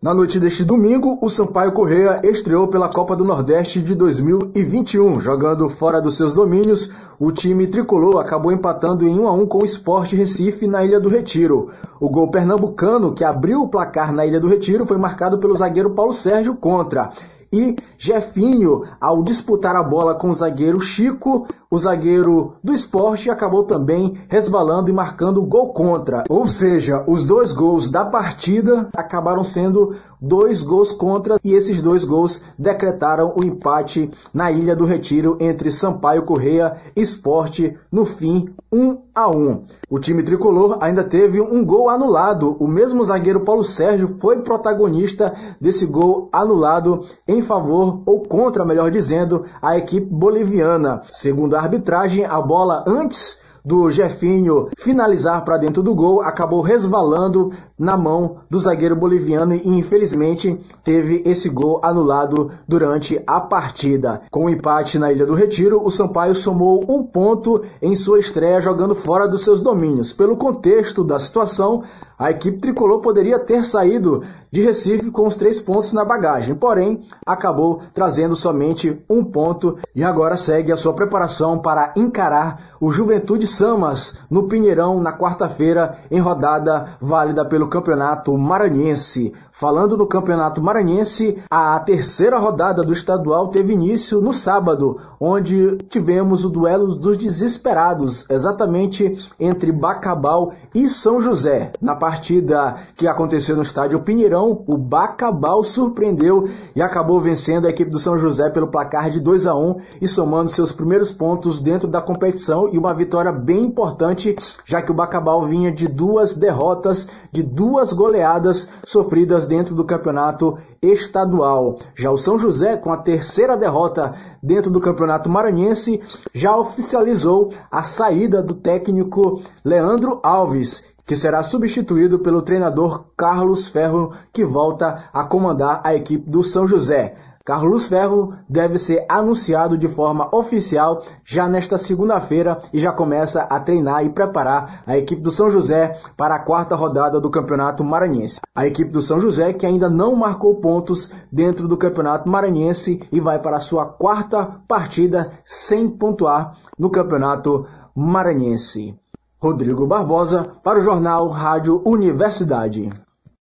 Na noite deste domingo, o Sampaio Correia estreou pela Copa do Nordeste de 2021. Jogando fora dos seus domínios, o time tricolor acabou empatando em 1 a 1 com o Sport Recife na Ilha do Retiro. O gol pernambucano, que abriu o placar na Ilha do Retiro, foi marcado pelo zagueiro Paulo Sérgio contra. E Jefinho, ao disputar a bola com o zagueiro Chico, o zagueiro do esporte acabou também resbalando e marcando gol contra. Ou seja, os dois gols da partida acabaram sendo dois gols contra e esses dois gols decretaram o empate na Ilha do Retiro entre Sampaio Correia e Esporte no fim 1 a 1. O time tricolor ainda teve um gol anulado. O mesmo zagueiro Paulo Sérgio foi protagonista desse gol anulado em favor ou contra, melhor dizendo, a equipe boliviana. Segundo a arbitragem, a bola antes do Jefinho finalizar para dentro do gol, acabou resvalando na mão do zagueiro boliviano e infelizmente teve esse gol anulado durante a partida. Com o empate na Ilha do Retiro, o Sampaio somou um ponto em sua estreia jogando fora dos seus domínios. Pelo contexto da situação, a equipe tricolor poderia ter saído de Recife com os três pontos na bagagem, porém acabou trazendo somente um ponto e agora segue a sua preparação para encarar o Juventude Samas no Pinheirão na quarta-feira em rodada válida pelo Campeonato Maranhense. Falando no Campeonato Maranhense, a terceira rodada do estadual teve início no sábado, onde tivemos o duelo dos desesperados, exatamente entre Bacabal e São José. Na partida que aconteceu no estádio Pinheirão, o Bacabal surpreendeu e acabou vencendo a equipe do São José pelo placar de 2 a 1 e somando seus primeiros pontos dentro da competição e uma vitória bem importante, já que o Bacabal vinha de duas derrotas, de duas goleadas sofridas dentro do campeonato estadual. Já o São José, com a terceira derrota dentro do campeonato maranhense, já oficializou a saída do técnico Leandro Alves, que será substituído pelo treinador Carlos Ferro, que volta a comandar a equipe do São José. Carlos Ferro deve ser anunciado de forma oficial já nesta segunda-feira e já começa a treinar e preparar a equipe do São José para a quarta rodada do Campeonato Maranhense. A equipe do São José que ainda não marcou pontos dentro do Campeonato Maranhense e vai para a sua quarta partida sem pontuar no Campeonato Maranhense. Rodrigo Barbosa para o jornal Rádio Universidade.